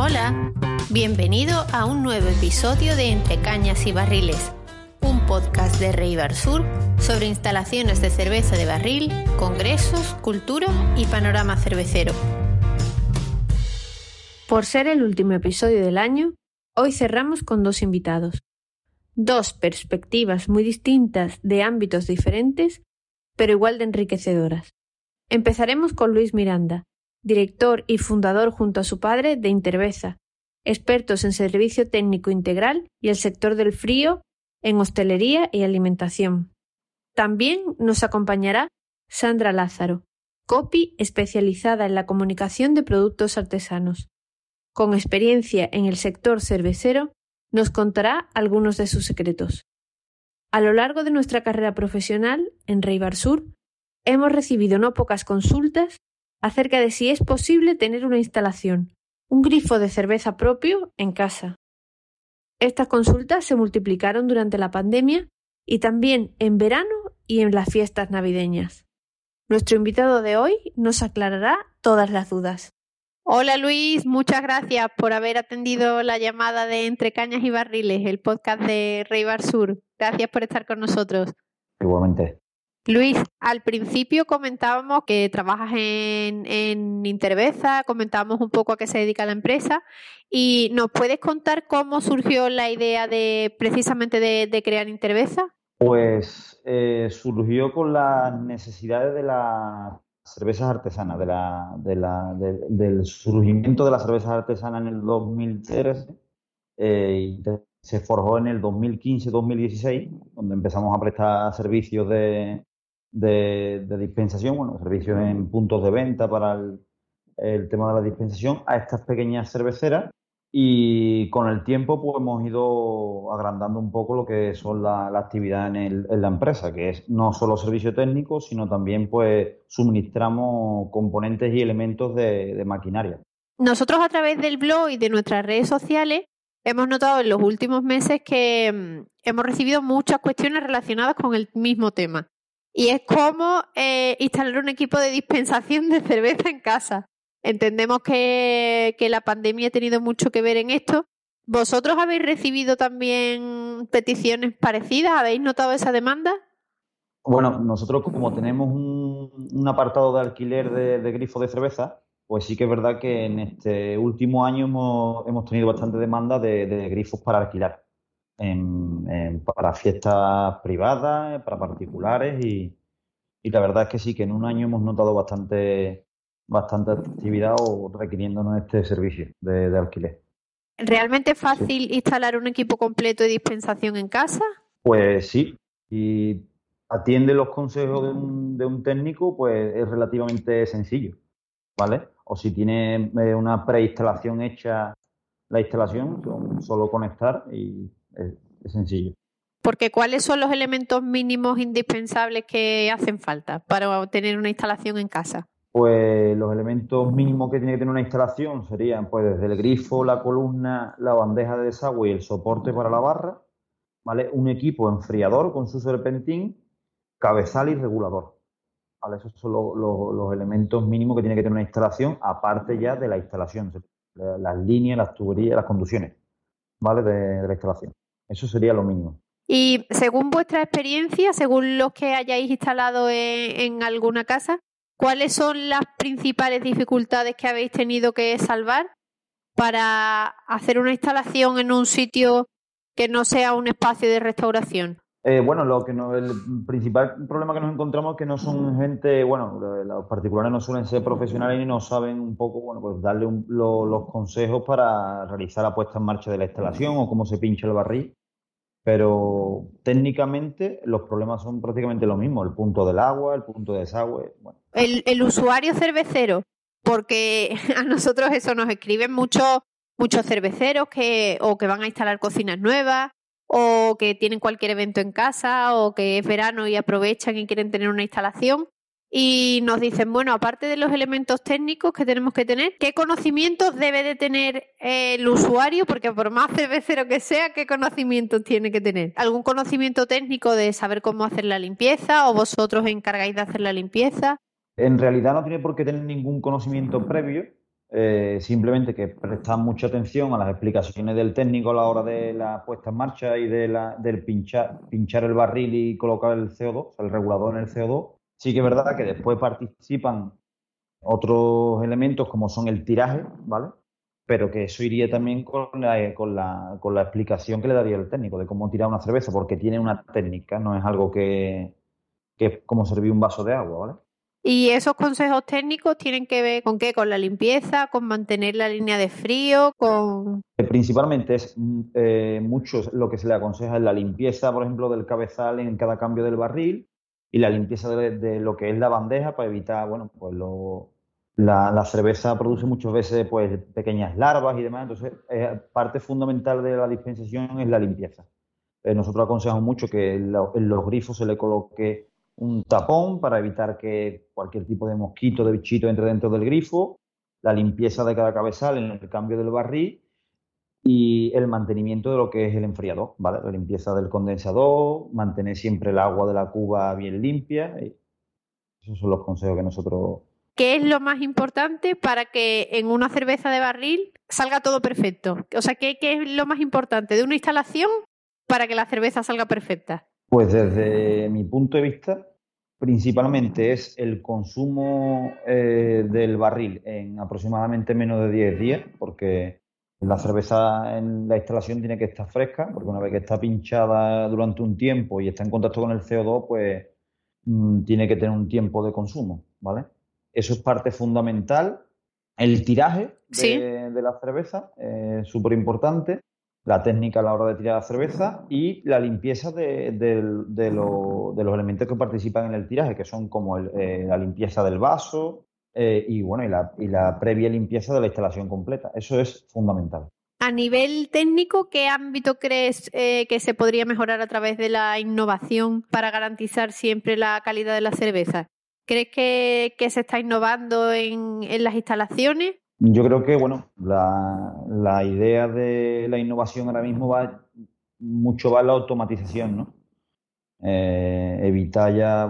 Hola, bienvenido a un nuevo episodio de Entre Cañas y Barriles, un podcast de Rey Sur sobre instalaciones de cerveza de barril, congresos, cultura y panorama cervecero. Por ser el último episodio del año, hoy cerramos con dos invitados. Dos perspectivas muy distintas de ámbitos diferentes, pero igual de enriquecedoras. Empezaremos con Luis Miranda, director y fundador junto a su padre de Interveza, expertos en servicio técnico integral y el sector del frío en hostelería y alimentación. También nos acompañará Sandra Lázaro, copy especializada en la comunicación de productos artesanos. Con experiencia en el sector cervecero, nos contará algunos de sus secretos. A lo largo de nuestra carrera profesional en Reibar Sur, hemos recibido no pocas consultas acerca de si es posible tener una instalación, un grifo de cerveza propio en casa. Estas consultas se multiplicaron durante la pandemia y también en verano y en las fiestas navideñas. Nuestro invitado de hoy nos aclarará todas las dudas. Hola Luis, muchas gracias por haber atendido la llamada de Entre Cañas y Barriles, el podcast de Rey Bar Sur. Gracias por estar con nosotros. Igualmente. Luis, al principio comentábamos que trabajas en, en Interveza, comentábamos un poco a qué se dedica la empresa y ¿nos puedes contar cómo surgió la idea de precisamente de, crear Interveza? Pues eh, surgió con las necesidades de las cervezas artesanas, de la, de la, del surgimiento de las cervezas artesanas en el 2013 eh, se forjó en el 2015-2016, donde empezamos a prestar servicios de, de, dispensación, bueno, servicios en puntos de venta para el, tema de la dispensación a estas pequeñas cerveceras. Y con el tiempo pues hemos ido agrandando un poco lo que son la, actividad en, la empresa, que es no solo servicio técnico, sino también pues suministramos componentes y elementos de, de maquinaria. Nosotros a través del blog y de nuestras redes sociales hemos notado en los últimos meses que mm, hemos recibido muchas cuestiones relacionadas con el mismo tema y es cómo eh, instalar un equipo de dispensación de cerveza en casa. Entendemos que, la pandemia ha tenido mucho que ver en esto. ¿Vosotros habéis recibido también peticiones parecidas? ¿Habéis notado esa demanda? Bueno, nosotros como tenemos un, apartado de alquiler de, de grifos de cerveza, pues sí que es verdad que en este último año hemos, tenido bastante demanda de grifos para alquilar para fiestas privadas, para particulares y, la verdad es que sí, que en un año hemos notado bastante, bastante actividad o requiriéndonos este servicio de, alquiler. ¿Realmente es fácil instalar un equipo completo de dispensación en casa? Pues sí, y atiende los consejos de un, de un técnico, pues es relativamente sencillo, ¿vale? O si tiene eh, una preinstalación hecha la instalación, solo conectar y es, sencillo. Porque ¿cuáles son los elementos mínimos indispensables que hacen falta para tener una instalación en casa? Pues los elementos mínimos que tiene que tener una instalación serían pues desde el grifo, la columna, la bandeja de desagüe y el soporte para la barra, ¿vale? Un equipo enfriador con su serpentín, cabezal y regulador. ¿Vale? Esos son los elementos mínimos que tiene que tener una instalación, aparte ya de la instalación, las líneas, las tuberías, las conducciones, ¿vale? de la instalación. Eso sería lo mínimo. Y según vuestra experiencia, según los que hayáis instalado en, alguna casa, ¿cuáles son las principales dificultades que habéis tenido que salvar para hacer una instalación en un sitio que no sea un espacio de restauración? Eh, bueno, lo que no, el principal problema que nos encontramos es que no son gente, bueno, los particulares no suelen ser profesionales y no saben un poco, bueno, pues darle los consejos para realizar la puesta en marcha de la instalación o cómo se pincha el barril pero técnicamente los problemas son prácticamente lo mismo, el punto del agua, el punto de desagüe. El, usuario cervecero, porque a nosotros eso nos escriben muchos muchos cerveceros que o que van a instalar cocinas nuevas o que tienen cualquier evento en casa o que es verano y aprovechan y quieren tener una instalación y nos dicen, bueno, aparte de los elementos técnicos que tenemos que tener, ¿qué conocimientos debe de tener el usuario? Porque por más cervecero que sea, ¿qué conocimientos tiene que tener? ¿Algún conocimiento técnico de saber cómo hacer la limpieza o vosotros encargáis de hacer la limpieza? En realidad no tiene por qué tener ningún conocimiento previo, eh, simplemente que prestar mucha atención a las explicaciones del técnico a la hora de la puesta en marcha y de la, del pinchar, pinchar el barril y colocar el CO2, el regulador en el CO2 Sí que es verdad que después participan otros elementos como son el tiraje, ¿vale? Pero que eso iría también con la, con la, con la explicación que le daría el técnico de cómo tirar una cerveza, porque tiene una técnica, no es algo que, que es como servir un vaso de agua, ¿vale? ¿Y esos consejos técnicos tienen que ver con qué? ¿Con la limpieza? ¿Con mantener la línea de frío? ¿Con...? Principalmente es eh, mucho lo que se le aconseja es la limpieza, por ejemplo, del cabezal en cada cambio del barril y la limpieza de, lo que es la bandeja para evitar, bueno, pues lo, la, cerveza produce muchas veces pues pequeñas larvas y demás, entonces parte fundamental de la dispensación es la limpieza. Eh, nosotros aconsejamos mucho que en, los grifos se le coloque un tapón para evitar que cualquier tipo de mosquito, de bichito entre dentro del grifo, la limpieza de cada cabezal en el cambio del barril y el mantenimiento de lo que es el enfriador, ¿vale? La limpieza del condensador, mantener siempre el agua de la cuba bien limpia. esos son los consejos que nosotros... ¿Qué es lo más importante para que en una cerveza de barril salga todo perfecto? O sea, ¿qué, qué es lo más importante de una instalación para que la cerveza salga perfecta? Pues desde mi punto de vista, principalmente es el consumo eh, del barril en aproximadamente menos de 10 días, porque la cerveza en la instalación tiene que estar fresca, porque una vez que está pinchada durante un tiempo y está en contacto con el CO2, pues mm, tiene que tener un tiempo de consumo, ¿vale? Eso es parte fundamental. El tiraje de, la cerveza es súper importante. La técnica a la hora de tirar la cerveza y la limpieza de, los elementos que participan en el tiraje, que son como eh, la limpieza del vaso, eh, y bueno, y la, previa limpieza de la instalación completa. Eso es fundamental. A nivel técnico, ¿qué ámbito crees eh, que se podría mejorar a través de la innovación para garantizar siempre la calidad de la cerveza? ¿Crees que, se está innovando en, las instalaciones? Yo creo que, bueno, la, idea de la innovación ahora mismo va mucho va la automatización, ¿no? Eh, evitar ya,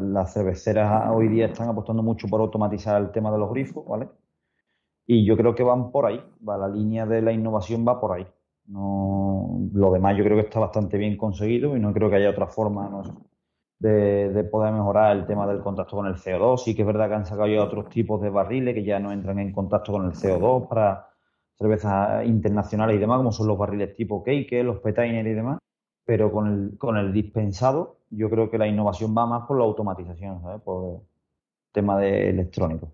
las cerveceras hoy día están apostando mucho por automatizar el tema de los grifos, ¿vale? Y yo creo que van por ahí, va, la línea de la innovación va por ahí. No, lo demás yo creo que está bastante bien conseguido y no creo que haya otra forma de, poder mejorar el tema del contacto con el CO2. Sí que es verdad que han sacado ya otros tipos de barriles que ya no entran en contacto con el CO2 para cervezas internacionales y demás, como son los barriles tipo cake, los petainer y demás pero con el, con el dispensado yo creo que la innovación va más por la automatización, ¿sabes? Por el tema de electrónico.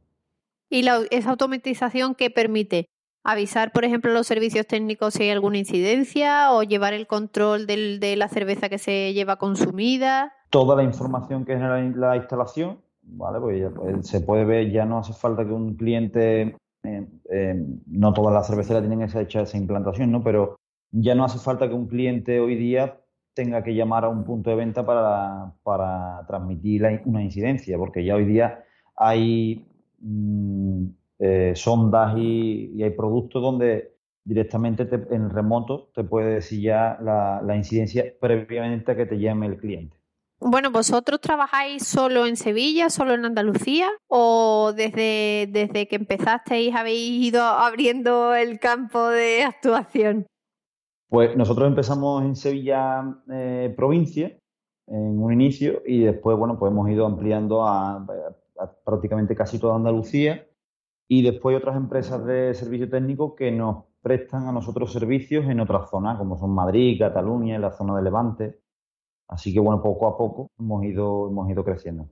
¿Y la, esa automatización que permite? avisar, por ejemplo, a los servicios técnicos si hay alguna incidencia o llevar el control del, de la cerveza que se lleva consumida. Toda la información que genera la instalación, ¿vale? Pues, pues se puede ver, ya no hace falta que un cliente, eh, eh, no todas las cerveceras tienen esa hecha esa implantación, ¿no? Pero ya no hace falta que un cliente hoy día tenga que llamar a un punto de venta para, transmitir una incidencia, porque ya hoy día hay mm, eh, sondas y, hay productos donde directamente en el remoto te puede decir ya la, incidencia previamente a que te llame el cliente. Bueno, ¿vosotros trabajáis solo en Sevilla, solo en Andalucía o desde, desde que empezasteis habéis ido abriendo el campo de actuación? Pues nosotros empezamos en Sevilla eh, provincia, en un inicio, y después, bueno, pues hemos ido ampliando a, prácticamente casi toda Andalucía, y después otras empresas de servicio técnico que nos prestan a nosotros servicios en otras zonas, como son Madrid, Cataluña, la zona de Levante. Así que, bueno, poco a poco hemos ido, hemos ido creciendo.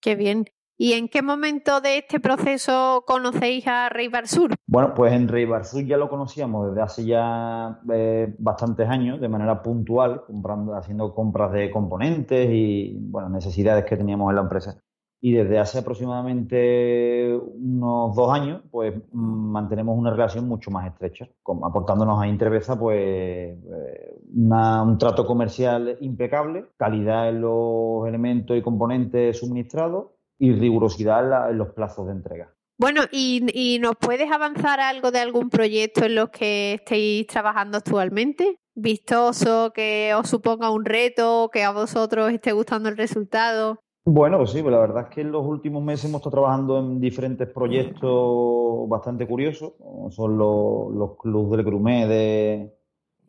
Qué bien. ¿Y en qué momento de este proceso conocéis a Rey Sur? Bueno, pues en Rey Sur ya lo conocíamos desde hace ya eh, bastantes años, de manera puntual, comprando, haciendo compras de componentes y bueno, necesidades que teníamos en la empresa. Y desde hace aproximadamente unos dos años, pues mantenemos una relación mucho más estrecha, aportándonos a Interveza pues eh, un trato comercial impecable, calidad en los elementos y componentes suministrados y rigurosidad en, los plazos de entrega. Bueno, ¿y, ¿y, nos puedes avanzar algo de algún proyecto en los que estéis trabajando actualmente? Vistoso, que os suponga un reto, que a vosotros esté gustando el resultado. Bueno, pues sí, pues la verdad es que en los últimos meses hemos estado trabajando en diferentes proyectos bastante curiosos. Son los, los clubes del Grumé de,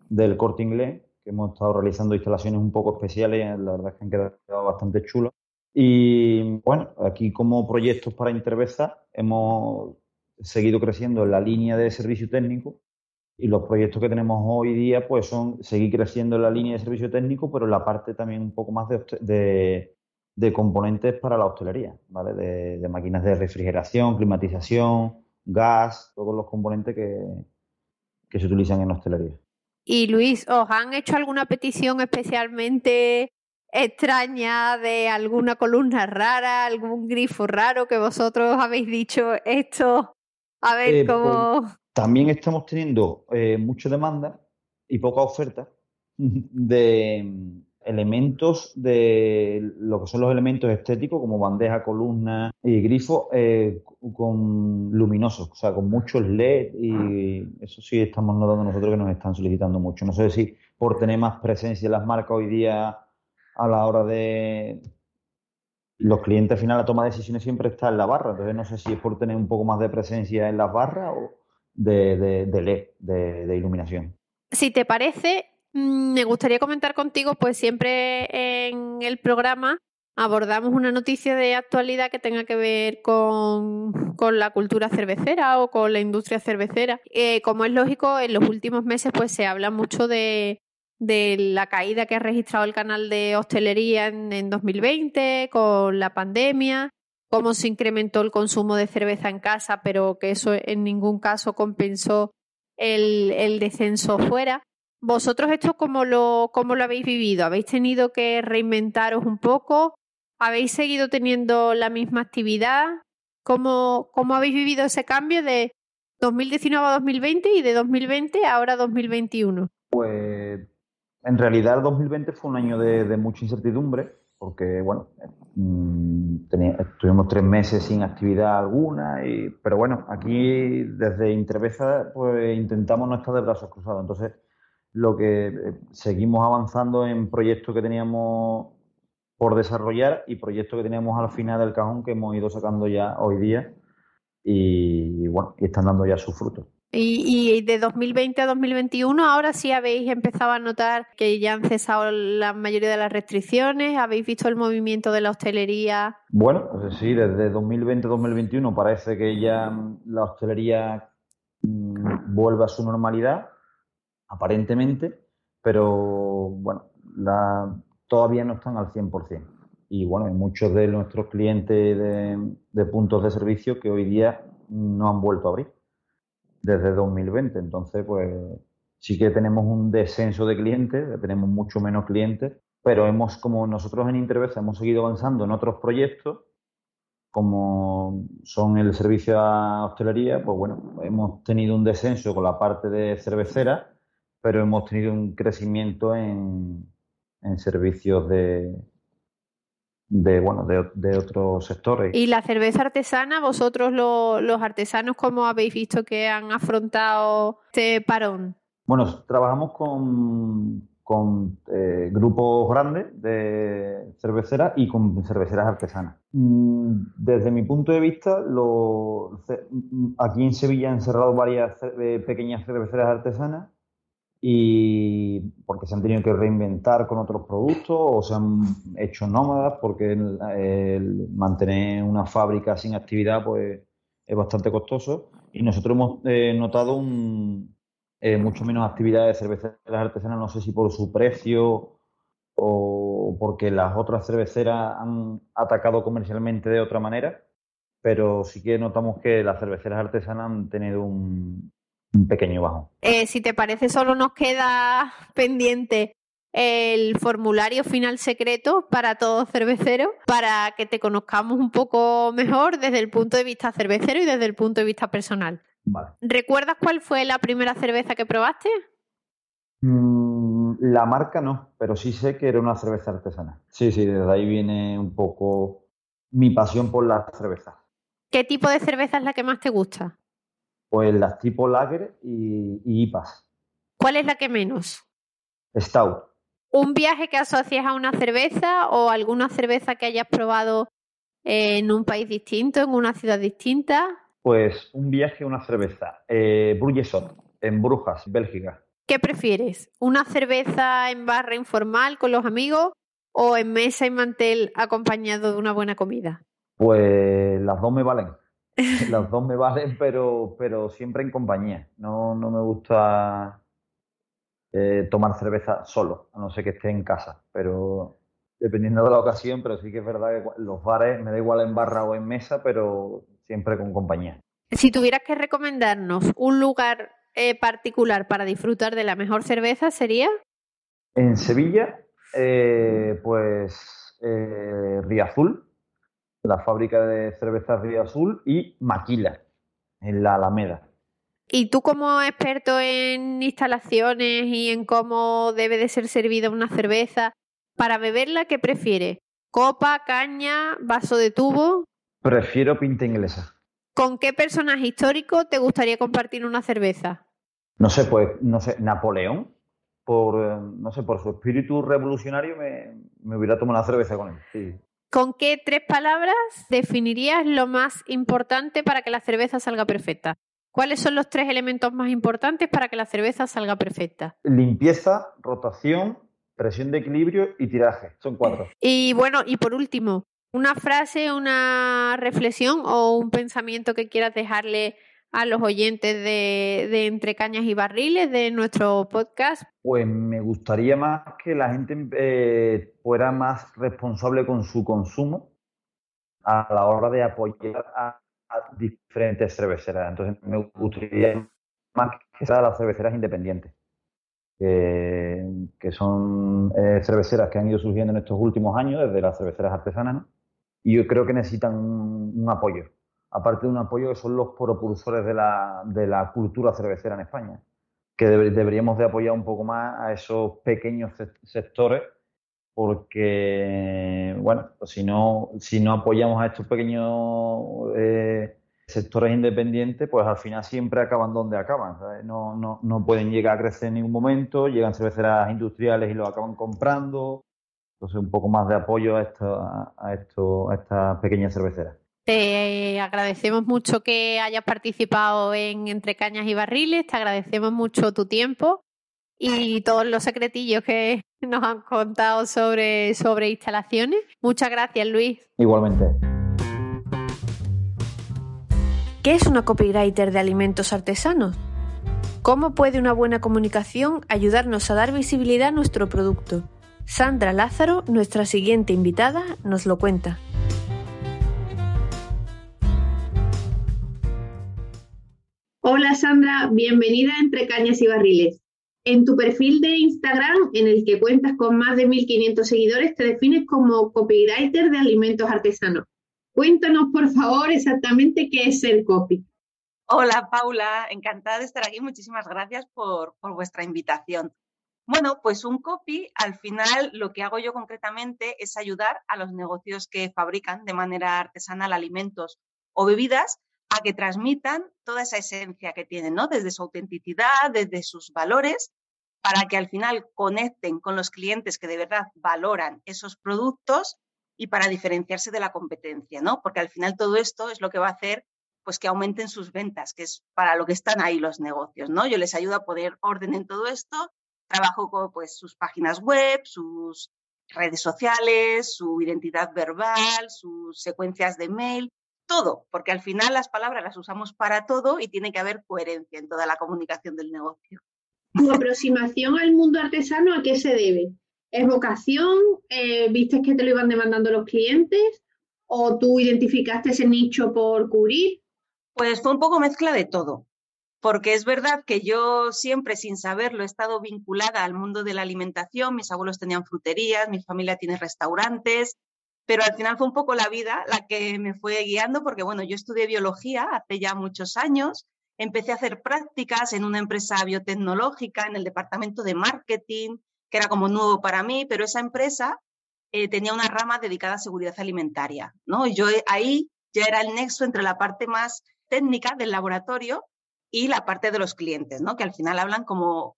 del Corte Inglés, que hemos estado realizando instalaciones un poco especiales, la verdad es que han quedado bastante chulas. Y bueno, aquí como proyectos para Interveza hemos seguido creciendo en la línea de servicio técnico y los proyectos que tenemos hoy día pues son seguir creciendo en la línea de servicio técnico, pero en la parte también un poco más de de componentes para la hostelería, ¿vale? De, máquinas de refrigeración, climatización, gas, todos los componentes que, que se utilizan en hostelería. Y Luis, ¿os han hecho alguna petición especialmente extraña de alguna columna rara, algún grifo raro que vosotros habéis dicho esto? A ver eh, cómo. Pues, también estamos teniendo eh, mucha demanda y poca oferta de, elementos de lo que son los elementos estéticos, como bandeja, columna y grifo, eh, con luminosos, o sea, con muchos LED y eso sí estamos notando nosotros que nos están solicitando mucho. No sé si por tener más presencia en las marcas hoy día a la hora de los clientes al final la toma de decisiones siempre está en la barra, entonces no sé si es por tener un poco más de presencia en las barras o de, de LED, de iluminación. Si te parece, me gustaría comentar contigo, pues siempre en el programa abordamos una noticia de actualidad que tenga que ver con, la cultura cervecera o con la industria cervecera. Eh, como es lógico, en los últimos meses pues se habla mucho de, la caída que ha registrado el canal de hostelería en, en 2020 con la pandemia, cómo se incrementó el consumo de cerveza en casa, pero que eso en ningún caso compensó el, el descenso fuera. ¿Vosotros esto cómo lo, cómo lo habéis vivido? ¿Habéis tenido que reinventaros un poco? ¿Habéis seguido teniendo la misma actividad? ¿Cómo, cómo habéis vivido ese cambio de 2019 a 2020 y de 2020 a ahora 2021? Pues en realidad el 2020 fue un año de, mucha incertidumbre porque, bueno, mm, estuvimos tres meses sin actividad alguna, y, pero bueno, aquí desde Interveza pues intentamos no estar de brazos cruzados. Entonces, lo que eh, seguimos avanzando en proyectos que teníamos por desarrollar y proyectos que teníamos al final del cajón que hemos ido sacando ya hoy día y, bueno, y están dando ya sus frutos. Y, de 2020 a 2021, ahora sí habéis empezado a notar que ya han cesado la mayoría de las restricciones, habéis visto el movimiento de la hostelería. Bueno, pues sí, desde 2020 a 2021 parece que ya la hostelería mm, vuelve a su normalidad aparentemente, pero bueno, la, todavía no están al 100%. Y bueno, hay muchos de nuestros clientes de, puntos de servicio que hoy día no han vuelto a abrir desde 2020. Entonces, pues sí que tenemos un descenso de clientes, tenemos mucho menos clientes, pero hemos, como nosotros en Intervesa hemos seguido avanzando en otros proyectos, como son el servicio a hostelería, pues bueno, hemos tenido un descenso con la parte de cervecera pero hemos tenido un crecimiento en, servicios de, de bueno de, otros sectores. ¿Y la cerveza artesana, vosotros los artesanos, cómo habéis visto que han afrontado este parón? Bueno, trabajamos con, con eh, grupos grandes de cerveceras y con cerveceras artesanas. Mm, desde mi punto de vista, aquí en Sevilla han cerrado varias eh, pequeñas cerveceras artesanas y porque se han tenido que reinventar con otros productos o se han hecho nómadas porque el, mantener una fábrica sin actividad pues es bastante costoso. Y nosotros hemos eh, notado un, eh, mucho menos actividad de cerveceras artesanas. No sé si por su precio o porque las otras cerveceras han atacado comercialmente de otra manera pero sí que notamos que las cerveceras artesanas han tenido un, un pequeño bajo. Eh, si te parece, solo nos queda pendiente el formulario final secreto para todos cerveceros para que te conozcamos un poco mejor desde el punto de vista cervecero y desde el punto de vista personal. ¿Recuerdas cuál fue la primera cerveza que probaste? Mm, la marca no, pero sí sé que era una cerveza artesana. Sí, sí, desde ahí viene un poco mi pasión por la cerveza. ¿Qué tipo de cerveza es la que más te gusta? Pues las tipo lager y, y IPAs. ¿Cuál es la que menos? Stout. ¿Un viaje que asocies a una cerveza o alguna cerveza que hayas probado en un país distinto, en una ciudad distinta? Pues un viaje a una cerveza. Eh, en Brujas, Bélgica. ¿Qué prefieres? ¿Una cerveza en barra informal con los amigos o en mesa y mantel acompañado de una buena comida? Pues las dos me valen. Las dos me valen, pero, pero siempre en compañía. No, no me gusta eh, tomar cerveza solo, a no ser que esté en casa. Pero dependiendo de la ocasión, pero sí que es verdad que los bares me da igual en barra o en mesa, pero siempre con compañía. Si tuvieras que recomendarnos un lugar eh, particular para disfrutar de la mejor cerveza, ¿sería? En Sevilla, eh, pues eh, Azul, la fábrica de cervezas Río Azul, y Maquila, en la Alameda. Y tú como experto en instalaciones y en cómo debe de ser servida una cerveza, para beberla, ¿qué prefieres? ¿Copa, caña, vaso de tubo? Prefiero pinta inglesa. ¿Con qué personaje histórico te gustaría compartir una cerveza? No sé, pues, no sé, Napoleón, por, eh, no sé, por su espíritu revolucionario me, me hubiera tomado una cerveza con él. Sí. ¿Con qué tres palabras definirías lo más importante para que la cerveza salga perfecta? ¿Cuáles son los tres elementos más importantes para que la cerveza salga perfecta? Limpieza, rotación, presión de equilibrio y tiraje. Son cuatro. Y bueno, y por último, una frase, una reflexión o un pensamiento que quieras dejarle a los oyentes de, Entre Cañas y Barriles de nuestro podcast? Pues me gustaría más que la gente eh, fuera más responsable con su consumo a la hora de apoyar a diferentes cerveceras. Entonces me gustaría más que sea las cerveceras independientes, que, son eh, cerveceras que han ido surgiendo en estos últimos años, desde las cerveceras artesanas, y yo creo que necesitan un, apoyo. Aparte de un apoyo que son los propulsores de la, cultura cervecera en España, que deberíamos de apoyar un poco más a esos pequeños sectores porque, bueno, pues si no, si no apoyamos a estos pequeños eh, sectores independientes, pues al final siempre acaban donde acaban. No, no, no, pueden llegar a crecer en ningún momento, llegan cerveceras industriales y lo acaban comprando. Entonces, un poco más de apoyo a, esto, a, esto, a estas pequeñas cerveceras. Te agradecemos mucho que hayas participado en Entre Cañas y Barriles, te agradecemos mucho tu tiempo y todos los secretillos que nos han contado sobre, sobre instalaciones. Muchas gracias, Luis. Igualmente. ¿Qué es una copywriter de alimentos artesanos? ¿Cómo puede una buena comunicación ayudarnos a dar visibilidad a nuestro producto? Sandra Lázaro, nuestra siguiente invitada, nos lo cuenta. Hola Sandra, bienvenida Entre Cañas y Barriles. En tu perfil de Instagram, en el que cuentas con más de 1.500 seguidores, te defines como copywriter de alimentos artesanos. Cuéntanos, por favor, exactamente qué es el copy. Hola, Paula. Encantada de estar aquí. Muchísimas gracias por, por vuestra invitación. Bueno, pues un copy, al final lo que hago yo concretamente es ayudar a los negocios que fabrican de manera artesanal alimentos o bebidas a que transmitan toda esa esencia que tienen, ¿no? Desde su autenticidad, desde sus valores, para que al final conecten con los clientes que de verdad valoran esos productos y para diferenciarse de la competencia, ¿no? Porque al final todo esto es lo que va a hacer pues que aumenten sus ventas, que es para lo que están ahí los negocios, ¿no? Yo les ayudo a poner orden en todo esto, trabajo con pues sus páginas web, sus redes sociales, su identidad verbal, sus secuencias de mail, todo, porque al final las palabras las usamos para todo y tiene que haber coherencia en toda la comunicación del negocio. ¿Tu aproximación al mundo artesano a qué se debe? ¿Es vocación? Eh, ¿Viste que te lo iban demandando los clientes? ¿O tú identificaste ese nicho por cubrir? Pues fue un poco mezcla de todo. porque es verdad que yo siempre, sin saberlo, he estado vinculada al mundo de la alimentación. Mis abuelos tenían fruterías, mi familia tiene restaurantes, pero al final fue un poco la vida la que me fue guiando, porque bueno, yo estudié biología hace ya muchos años, empecé a hacer prácticas en una empresa biotecnológica, en el departamento de marketing, que era como nuevo para mí, pero esa empresa eh, tenía una rama dedicada a seguridad alimentaria, ¿no? yo ahí ya era el nexo entre la parte más técnica del laboratorio y la parte de los clientes, ¿no? Que al final hablan como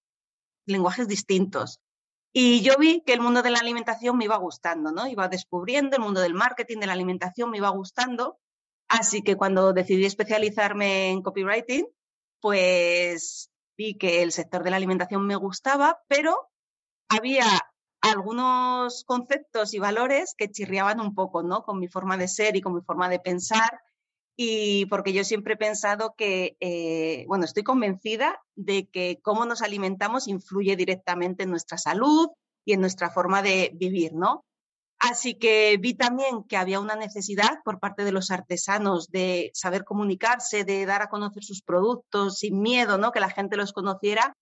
lenguajes distintos. Y yo vi que el mundo de la alimentación me iba gustando, ¿no? Iba descubriendo el mundo del marketing, de la alimentación, me iba gustando. Así que cuando decidí especializarme en copywriting, pues vi que el sector de la alimentación me gustaba, pero había algunos conceptos y valores que chirriaban un poco, ¿no? Con mi forma de ser y con mi forma de pensar y porque yo siempre he pensado que, eh, bueno, estoy convencida de que cómo nos alimentamos influye directamente en nuestra salud y en nuestra forma de vivir, ¿no? Así que vi también que había una necesidad por parte de los artesanos de saber comunicarse, de dar a conocer sus productos sin miedo, ¿no? Que la gente los conociera.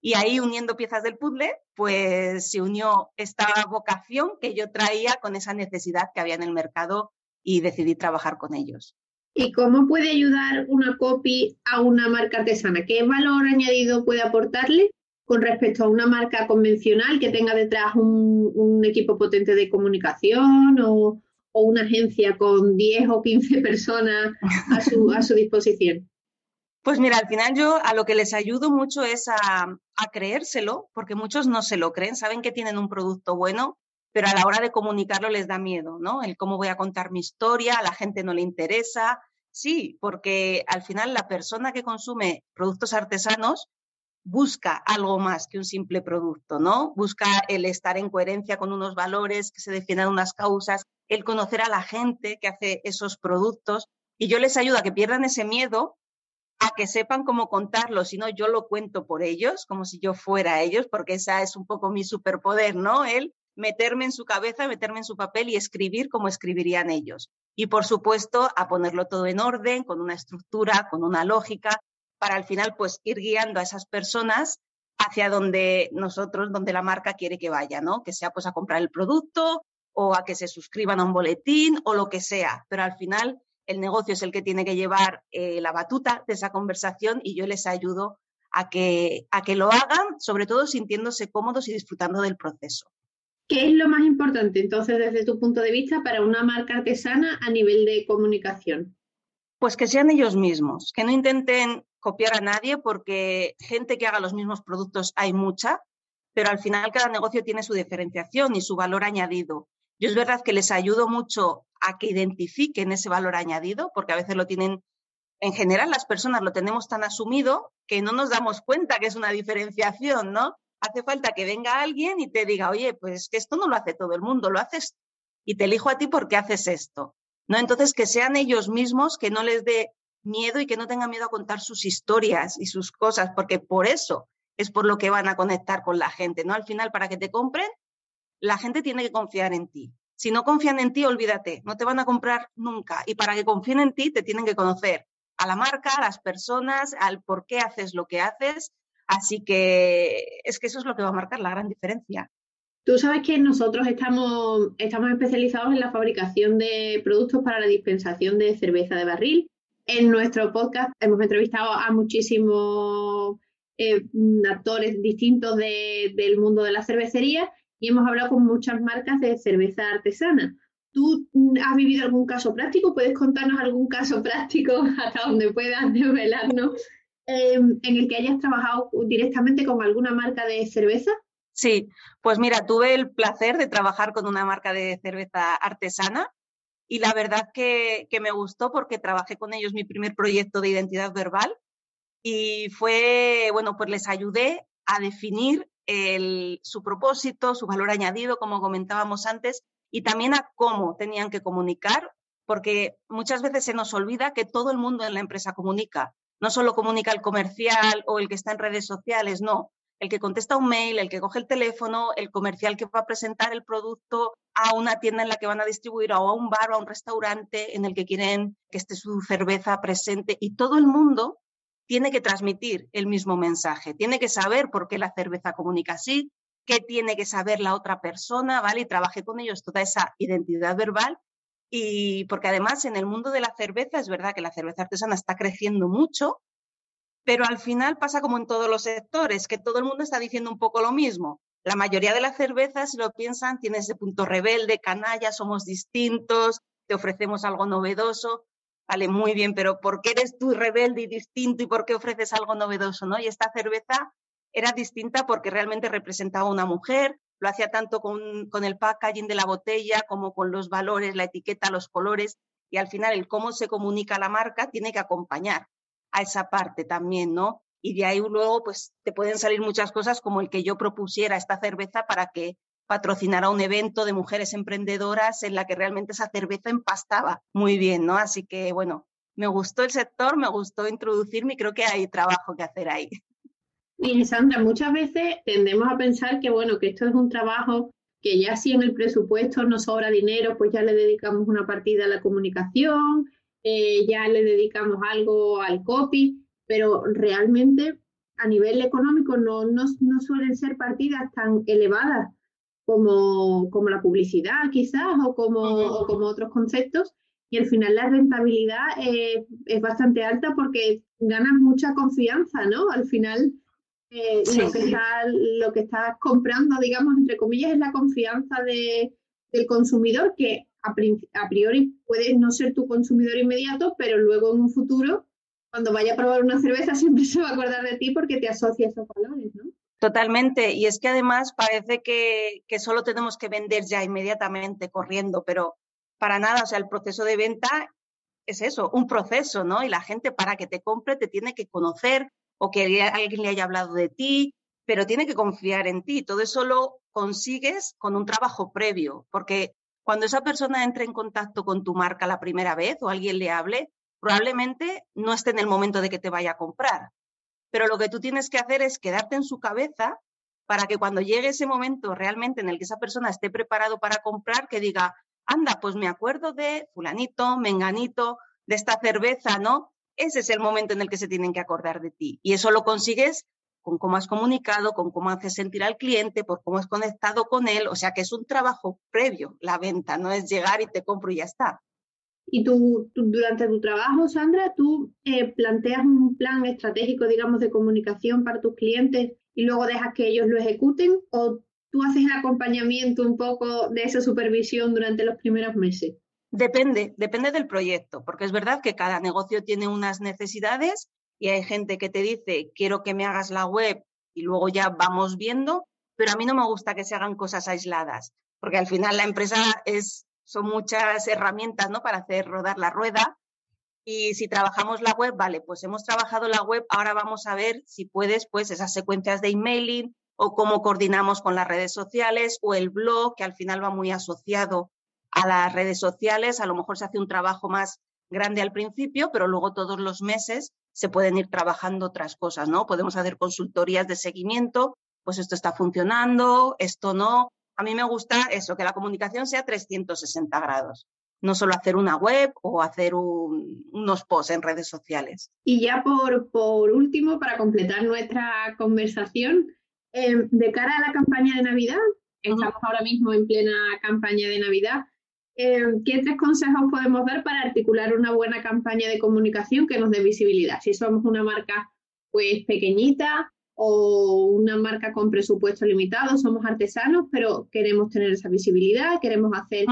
Y ahí, uniendo piezas del puzzle, pues se unió esta vocación que yo traía con esa necesidad que había en el mercado y decidí trabajar con ellos. ¿Y cómo puede ayudar una copy a una marca artesana? ¿Qué valor añadido puede aportarle con respecto a una marca convencional que tenga detrás un, equipo potente de comunicación o, una agencia con 10 o 15 personas a su, disposición? Pues mira, al final yo a lo que les ayudo mucho es a, creérselo, porque muchos no se lo creen, saben que tienen un producto bueno, pero a la hora de comunicarlo les da miedo, ¿no? El cómo voy a contar mi historia, a la gente no le interesa. Sí, porque al final la persona que consume productos artesanos busca algo más que un simple producto, ¿no? Busca el estar en coherencia con unos valores, que se defiendan unas causas, el conocer a la gente que hace esos productos. Y yo les ayudo a que pierdan ese miedo, a que sepan cómo contarlo, si no yo lo cuento por ellos, como si yo fuera ellos, porque esa es un poco mi superpoder, ¿no? El meterme en su cabeza, meterme en su papel y escribir como escribirían ellos. Y por supuesto, a ponerlo todo en orden, con una estructura, con una lógica, para al final pues ir guiando a esas personas hacia donde nosotros, donde la marca quiere que vaya, ¿no? Que sea pues a comprar el producto o a que se suscriban a un boletín o lo que sea. Pero al final el negocio es el que tiene que llevar eh, la batuta de esa conversación y yo les ayudo a que, a que lo hagan, sobre todo sintiéndose cómodos y disfrutando del proceso. ¿Qué es lo más importante entonces desde tu punto de vista para una marca artesana a nivel de comunicación? Pues que sean ellos mismos, que no intenten copiar a nadie porque gente que haga los mismos productos hay mucha, pero al final cada negocio tiene su diferenciación y su valor añadido. Yo es verdad que les ayudo mucho a que identifiquen ese valor añadido, porque a veces lo tienen, en general las personas lo tenemos tan asumido que no nos damos cuenta que es una diferenciación, ¿no? Hace falta que venga alguien y te diga, oye, pues que esto no lo hace todo el mundo, lo haces y te elijo a ti porque haces esto. ¿No? Entonces, que sean ellos mismos, que no les dé miedo y que no tengan miedo a contar sus historias y sus cosas, porque por eso es por lo que van a conectar con la gente, ¿no? Al final, para que te compren, la gente tiene que confiar en ti. Si no confían en ti, olvídate, no te van a comprar nunca. Y para que confíen en ti, te tienen que conocer a la marca, a las personas, al por qué haces lo que haces Así que es que eso es lo que va a marcar la gran diferencia. Tú sabes que nosotros estamos, estamos especializados en la fabricación de productos para la dispensación de cerveza de barril. En nuestro podcast hemos entrevistado a muchísimos eh, actores distintos del mundo de la cervecería y hemos hablado con muchas marcas de cerveza artesana. ¿Tú has vivido algún caso práctico? ¿Puedes contarnos algún caso práctico hasta donde puedas desvelarnos Em, en el que hayas trabajado directamente con alguna marca de cerveza? Sí, pues mira, tuve el placer de trabajar con una marca de cerveza artesana y la verdad que, me gustó porque trabajé con ellos mi primer proyecto de identidad verbal y fue, bueno, pues les ayudé a definir su propósito, su valor añadido, como comentábamos antes, y también a cómo tenían que comunicar, porque muchas veces se nos olvida que todo el mundo en la empresa comunica no solo comunica el comercial o el que está en redes sociales, no. El que contesta un mail, el que coge el teléfono, el comercial que va a presentar el producto a una tienda en la que van a distribuir o a un bar o a un restaurante en el que quieren que esté su cerveza presente y todo el mundo tiene que transmitir el mismo mensaje, tiene que saber por qué la cerveza comunica así, qué tiene que saber la otra persona, ¿vale? Y trabajé con ellos toda esa identidad verbal y porque además en el mundo de la cerveza es verdad que la cerveza artesana está creciendo mucho, pero al final pasa como en todos los sectores, que todo el mundo está diciendo un poco lo mismo. La mayoría de las cervezas, lo piensan, tiene ese punto rebelde, canalla, somos distintos, te ofrecemos algo novedoso. Vale, muy bien, pero ¿por qué eres tú rebelde y distinto y por qué ofreces algo novedoso? ¿no? Y esta cerveza era distinta porque realmente representaba a una mujer, lo hacía tanto con, el packaging de la botella como con los valores, la etiqueta, los colores, y al final el cómo se comunica la marca tiene que acompañar a esa parte también, ¿no? Y de ahí luego, pues, te pueden salir muchas cosas como el que yo propusiera esta cerveza para que patrocinara un evento de mujeres emprendedoras en la que realmente esa cerveza empastaba muy bien, ¿no? Así que, bueno, me gustó el sector, me gustó introducirme y creo que hay trabajo que hacer ahí. Y Sandra, muchas veces tendemos a pensar que, bueno, que esto es un trabajo que ya si en el presupuesto nos sobra dinero, pues ya le dedicamos una partida a la comunicación, eh, ya le dedicamos algo al copy, pero realmente a nivel económico no, no, no suelen ser partidas tan elevadas como, como la publicidad quizás o como, o como otros conceptos y al final la rentabilidad es bastante alta porque ganas mucha confianza, ¿no? Al final eh, lo, que está, lo que estás comprando, digamos, entre comillas, es la confianza de, del consumidor, que a, a, priori puede no ser tu consumidor inmediato, pero luego en un futuro, cuando vaya a probar una cerveza, siempre se va a acordar de ti porque te asocia a esos valores, ¿no? Totalmente. Y es que además parece que, que solo tenemos que vender ya inmediatamente, corriendo, pero para nada, o sea, el proceso de venta es eso, un proceso, ¿no? Y la gente para que te compre te tiene que conocer, o que alguien le haya hablado de ti, pero tiene que confiar en ti. Todo eso lo consigues con un trabajo previo, porque cuando esa persona entre en contacto con tu marca la primera vez o alguien le hable, probablemente no esté en el momento de que te vaya a comprar. Pero lo que tú tienes que hacer es quedarte en su cabeza para que cuando llegue ese momento realmente en el que esa persona esté preparado para comprar, que diga, anda, pues me acuerdo de fulanito, menganito, de esta cerveza, ¿no? Ese es el momento en el que se tienen que acordar de ti. Y eso lo consigues con cómo has comunicado, con cómo haces sentir al cliente, por cómo has conectado con él. O sea que es un trabajo previo la venta, no es llegar y te compro y ya está. Y tú, durante tu trabajo, Sandra, tú eh, planteas un plan estratégico, digamos, de comunicación para tus clientes y luego dejas que ellos lo ejecuten o tú haces el acompañamiento un poco de esa supervisión durante los primeros meses. Depende, depende del proyecto, porque es verdad que cada negocio tiene unas necesidades y hay gente que te dice, quiero que me hagas la web y luego ya vamos viendo, pero a mí no me gusta que se hagan cosas aisladas, porque al final la empresa es, son muchas herramientas ¿no? para hacer rodar la rueda. Y si trabajamos la web, vale, pues hemos trabajado la web, ahora vamos a ver si puedes, pues esas secuencias de emailing o cómo coordinamos con las redes sociales o el blog, que al final va muy asociado a las redes sociales, a lo mejor se hace un trabajo más grande al principio, pero luego todos los meses se pueden ir trabajando otras cosas, ¿no? Podemos hacer consultorías de seguimiento, pues esto está funcionando, esto no. A mí me gusta eso, que la comunicación sea 360 grados, no solo hacer una web o hacer unos posts en redes sociales. Y ya por, por último, para completar nuestra conversación, eh, de cara a la campaña de Navidad, estamos ahora mismo en plena campaña de Navidad, eh, ¿qué tres consejos podemos dar para articular una buena campaña de comunicación que nos dé visibilidad? Si somos una marca pues pequeñita o una marca con presupuesto limitado, somos artesanos, pero queremos tener esa visibilidad, queremos hacer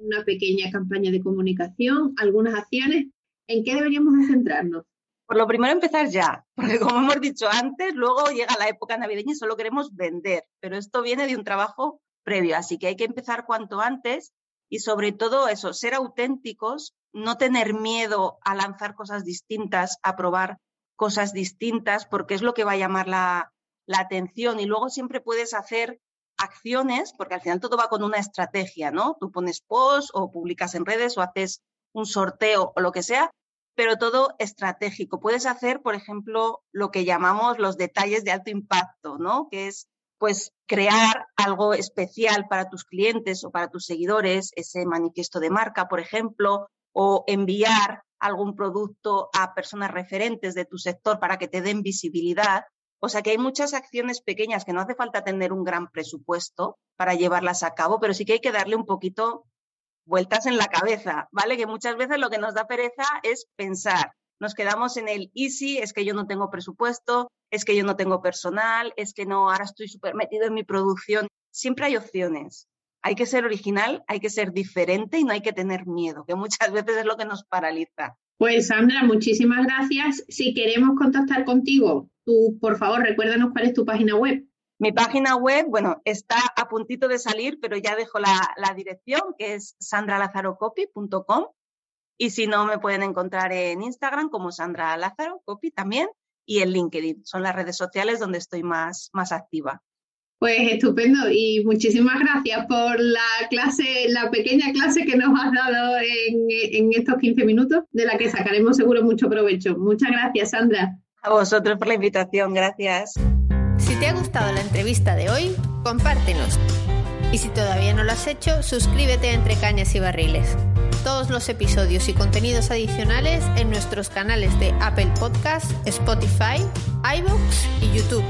una pequeña campaña de comunicación, algunas acciones, ¿en qué deberíamos centrarnos? Por lo primero empezar ya, porque como hemos dicho antes, luego llega la época navideña y solo queremos vender, pero esto viene de un trabajo previo, así que hay que empezar cuanto antes y sobre todo eso, ser auténticos, no tener miedo a lanzar cosas distintas, a probar cosas distintas, porque es lo que va a llamar la, la atención. Y luego siempre puedes hacer acciones, porque al final todo va con una estrategia, ¿no? Tú pones post o publicas en redes o haces un sorteo o lo que sea, pero todo estratégico. Puedes hacer, por ejemplo, lo que llamamos los detalles de alto impacto, ¿no? Que es pues crear algo especial para tus clientes o para tus seguidores, ese manifiesto de marca, por ejemplo, o enviar algún producto a personas referentes de tu sector para que te den visibilidad. O sea que hay muchas acciones pequeñas que no hace falta tener un gran presupuesto para llevarlas a cabo, pero sí que hay que darle un poquito vueltas en la cabeza, ¿vale? Que muchas veces lo que nos da pereza es pensar. Nos quedamos en el easy, es que yo no tengo presupuesto, es que yo no tengo personal, es que no, ahora estoy súper metido en mi producción. Siempre hay opciones. Hay que ser original, hay que ser diferente y no hay que tener miedo, que muchas veces es lo que nos paraliza. Pues Sandra, muchísimas gracias. Si queremos contactar contigo, tú por favor recuérdanos cuál es tu página web. Mi página web, bueno, está a puntito de salir, pero ya dejo la, dirección, que es sandralazarocopy.com. Y si no, me pueden encontrar en Instagram como Sandra Lázaro Copy también y en LinkedIn. Son las redes sociales donde estoy más, más activa. Pues estupendo y muchísimas gracias por la clase, la pequeña clase que nos has dado en, en estos 15 minutos, de la que sacaremos seguro mucho provecho. Muchas gracias, Sandra. A vosotros por la invitación, gracias. Si te ha gustado la entrevista de hoy, compártenos. Y si todavía no lo has hecho, suscríbete a Entre Cañas y Barriles. Todos los episodios y contenidos adicionales en nuestros canales de Apple Podcast, Spotify, iVoox y YouTube.